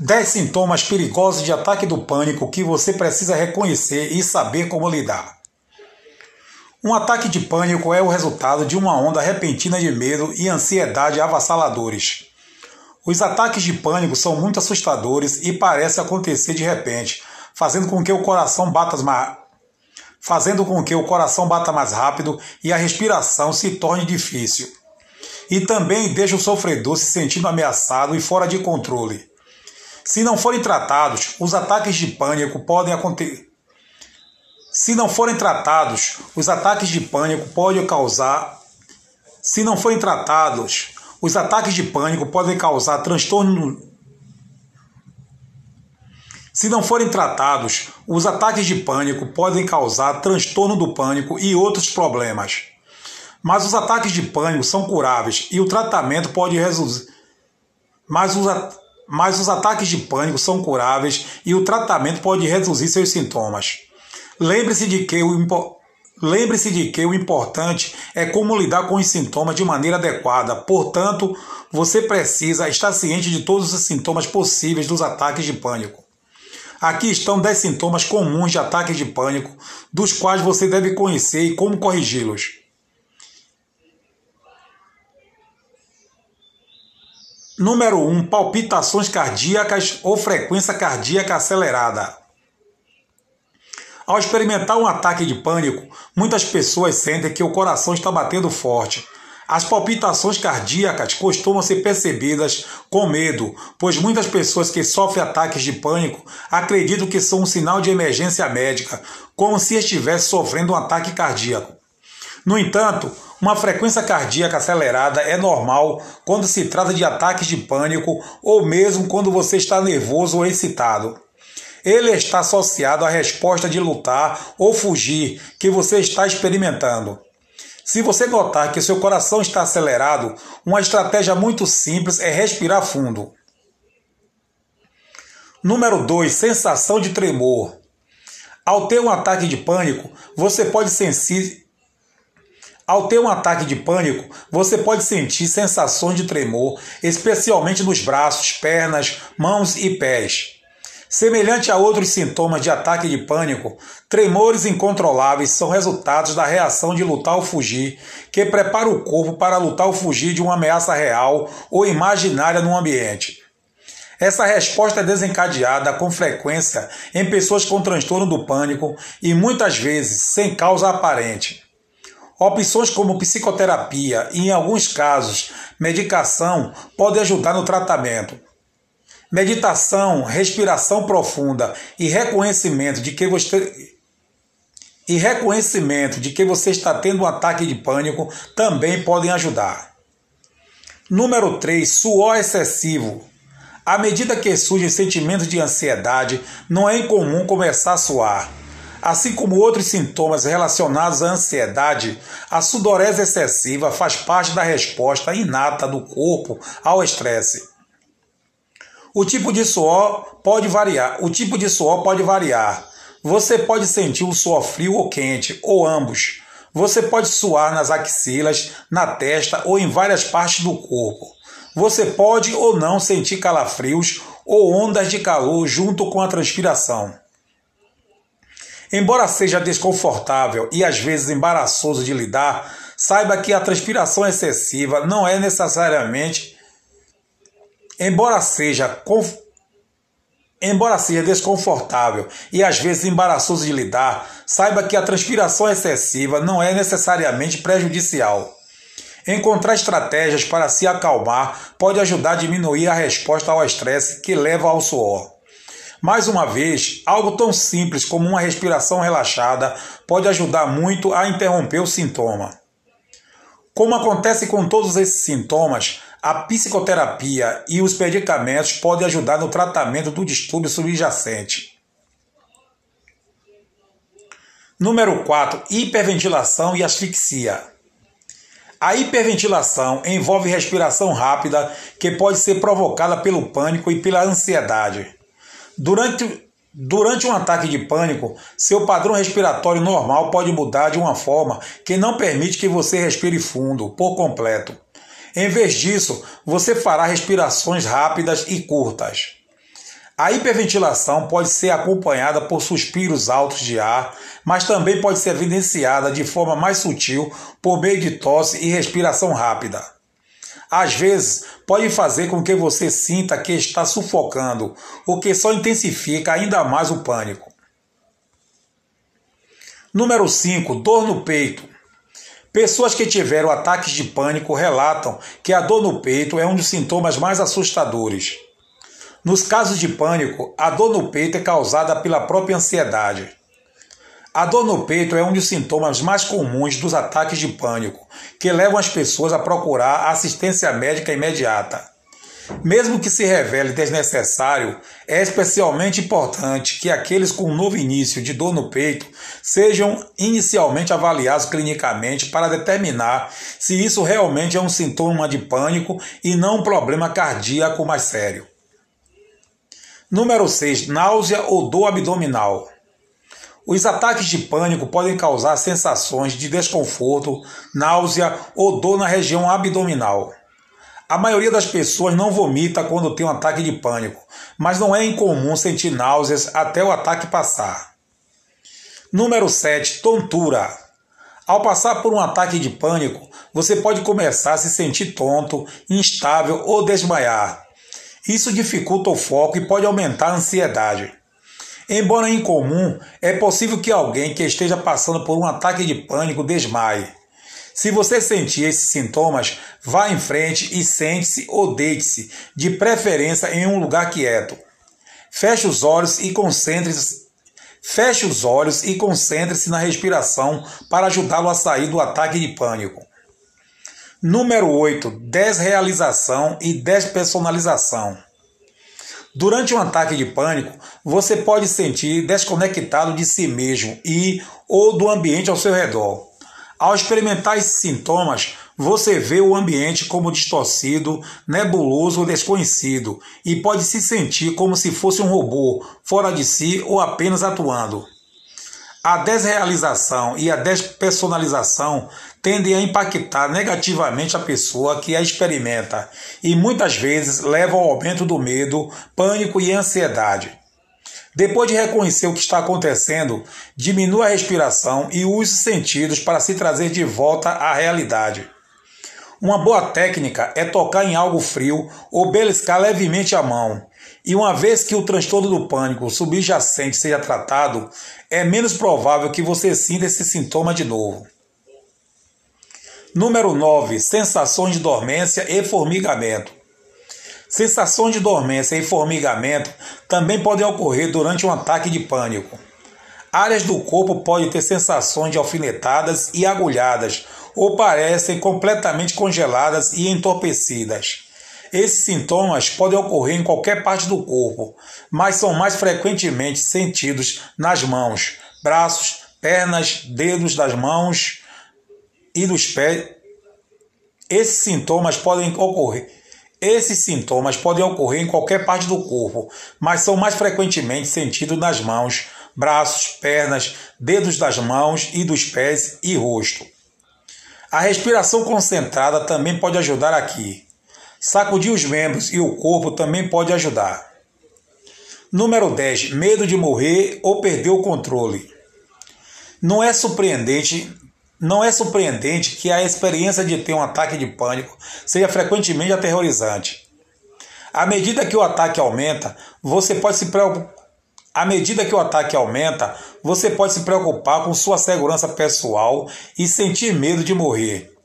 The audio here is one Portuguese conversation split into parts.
10 sintomas perigosos de ataque do pânico que você precisa reconhecer e saber como lidar. Um ataque de pânico é o resultado de uma onda repentina de medo e ansiedade avassaladores. Os ataques de pânico são muito assustadores e parecem acontecer de repente, fazendo com que o coração bata mais fazendo com que o coração bata mais rápido e a respiração se torne difícil. E também deixa o sofredor se sentindo ameaçado e fora de controle. Se não forem tratados, os ataques de pânico podem acontecer. Se não forem tratados, os ataques de pânico podem causar. Se não forem tratados, os ataques de pânico podem causar transtorno. Se não forem tratados, os ataques de pânico podem causar transtorno do pânico e outros problemas. Mas os ataques de pânico são curáveis e o tratamento pode resolver. Mas os mas os ataques de pânico são curáveis e o tratamento pode reduzir seus sintomas. Lembre-se de que o Lembre-se de que o importante é como lidar com os sintomas de maneira adequada. Portanto, você precisa estar ciente de todos os sintomas possíveis dos ataques de pânico. Aqui estão 10 sintomas comuns de ataques de pânico, dos quais você deve conhecer e como corrigi-los. Número 1. Um, palpitações cardíacas ou frequência cardíaca acelerada. Ao experimentar um ataque de pânico, muitas pessoas sentem que o coração está batendo forte. As palpitações cardíacas costumam ser percebidas com medo, pois muitas pessoas que sofrem ataques de pânico acreditam que são um sinal de emergência médica, como se estivesse sofrendo um ataque cardíaco. No entanto, uma frequência cardíaca acelerada é normal quando se trata de ataques de pânico ou mesmo quando você está nervoso ou excitado. Ele está associado à resposta de lutar ou fugir que você está experimentando. Se você notar que seu coração está acelerado, uma estratégia muito simples é respirar fundo. Número 2. Sensação de tremor. Ao ter um ataque de pânico, você pode sentir ao ter um ataque de pânico, você pode sentir sensações de tremor, especialmente nos braços, pernas, mãos e pés. Semelhante a outros sintomas de ataque de pânico, tremores incontroláveis são resultados da reação de lutar ou fugir, que prepara o corpo para lutar ou fugir de uma ameaça real ou imaginária no ambiente. Essa resposta é desencadeada com frequência em pessoas com transtorno do pânico e muitas vezes sem causa aparente. Opções como psicoterapia e, em alguns casos, medicação podem ajudar no tratamento. Meditação, respiração profunda e reconhecimento de que você e reconhecimento de que você está tendo um ataque de pânico também podem ajudar. Número 3, suor excessivo. À medida que surgem sentimentos de ansiedade, não é incomum começar a suar. Assim como outros sintomas relacionados à ansiedade, a sudorese excessiva faz parte da resposta inata do corpo ao estresse. O tipo de suor pode variar. O tipo de suor pode variar. Você pode sentir o suor frio ou quente, ou ambos. Você pode suar nas axilas, na testa ou em várias partes do corpo. Você pode ou não sentir calafrios ou ondas de calor junto com a transpiração. Embora seja desconfortável e às vezes embaraçoso de lidar, saiba que a transpiração excessiva não é necessariamente embora seja conf... embora seja desconfortável e às vezes embaraçoso de lidar, saiba que a transpiração excessiva não é necessariamente prejudicial. Encontrar estratégias para se acalmar pode ajudar a diminuir a resposta ao estresse que leva ao suor. Mais uma vez, algo tão simples como uma respiração relaxada pode ajudar muito a interromper o sintoma. Como acontece com todos esses sintomas, a psicoterapia e os medicamentos podem ajudar no tratamento do distúrbio subjacente. Número 4. Hiperventilação e asfixia. A hiperventilação envolve respiração rápida que pode ser provocada pelo pânico e pela ansiedade. Durante, durante um ataque de pânico, seu padrão respiratório normal pode mudar de uma forma que não permite que você respire fundo, por completo. Em vez disso, você fará respirações rápidas e curtas. A hiperventilação pode ser acompanhada por suspiros altos de ar, mas também pode ser evidenciada de forma mais sutil por meio de tosse e respiração rápida. Às vezes, pode fazer com que você sinta que está sufocando, o que só intensifica ainda mais o pânico. Número 5. Dor no peito. Pessoas que tiveram ataques de pânico relatam que a dor no peito é um dos sintomas mais assustadores. Nos casos de pânico, a dor no peito é causada pela própria ansiedade. A dor no peito é um dos sintomas mais comuns dos ataques de pânico, que levam as pessoas a procurar assistência médica imediata. Mesmo que se revele desnecessário, é especialmente importante que aqueles com um novo início de dor no peito sejam inicialmente avaliados clinicamente para determinar se isso realmente é um sintoma de pânico e não um problema cardíaco mais sério. Número 6. Náusea ou dor abdominal. Os ataques de pânico podem causar sensações de desconforto, náusea ou dor na região abdominal. A maioria das pessoas não vomita quando tem um ataque de pânico, mas não é incomum sentir náuseas até o ataque passar. Número 7. Tontura. Ao passar por um ataque de pânico, você pode começar a se sentir tonto, instável ou desmaiar. Isso dificulta o foco e pode aumentar a ansiedade. Embora incomum, é possível que alguém que esteja passando por um ataque de pânico desmaie. Se você sentir esses sintomas, vá em frente e sente-se ou deite-se, de preferência em um lugar quieto. Feche os olhos e concentre-se Feche os olhos e concentre-se na respiração para ajudá-lo a sair do ataque de pânico. Número 8. Desrealização e despersonalização. Durante um ataque de pânico, você pode sentir desconectado de si mesmo e ou do ambiente ao seu redor. Ao experimentar esses sintomas, você vê o ambiente como distorcido, nebuloso ou desconhecido e pode se sentir como se fosse um robô, fora de si ou apenas atuando. A desrealização e a despersonalização tendem a impactar negativamente a pessoa que a experimenta e muitas vezes levam ao aumento do medo, pânico e ansiedade. Depois de reconhecer o que está acontecendo, diminua a respiração e use os sentidos para se trazer de volta à realidade. Uma boa técnica é tocar em algo frio ou beliscar levemente a mão. E uma vez que o transtorno do pânico subjacente seja tratado, é menos provável que você sinta esse sintoma de novo. Número 9. Sensações de dormência e formigamento. Sensações de dormência e formigamento também podem ocorrer durante um ataque de pânico. Áreas do corpo podem ter sensações de alfinetadas e agulhadas, ou parecem completamente congeladas e entorpecidas. Esses sintomas podem ocorrer em qualquer parte do corpo, mas são mais frequentemente sentidos nas mãos, braços, pernas, dedos das mãos, e dos pés, esses sintomas podem ocorrer. Esses sintomas podem ocorrer em qualquer parte do corpo, mas são mais frequentemente sentidos nas mãos, braços, pernas, dedos das mãos e dos pés e rosto. A respiração concentrada também pode ajudar aqui. Sacudir os membros e o corpo também pode ajudar. Número 10. Medo de morrer ou perder o controle. Não é surpreendente não é surpreendente que a experiência de ter um ataque de pânico seja frequentemente aterrorizante. À medida que o ataque aumenta, você pode se preocupar. À medida que o ataque aumenta, você pode se preocupar com sua segurança pessoal e sentir medo de morrer.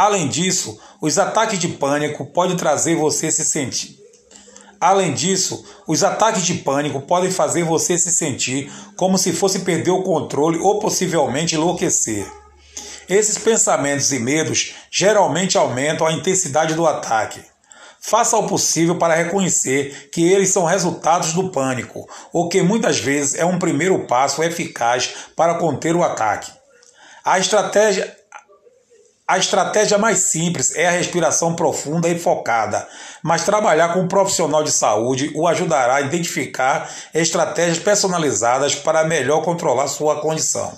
Além disso, os ataques de pânico podem trazer você se sentir. Além disso, os ataques de pânico podem fazer você se sentir como se fosse perder o controle ou possivelmente enlouquecer. Esses pensamentos e medos geralmente aumentam a intensidade do ataque. Faça o possível para reconhecer que eles são resultados do pânico, o que muitas vezes é um primeiro passo eficaz para conter o ataque. A estratégia a estratégia mais simples é a respiração profunda e focada, mas trabalhar com um profissional de saúde o ajudará a identificar estratégias personalizadas para melhor controlar sua condição.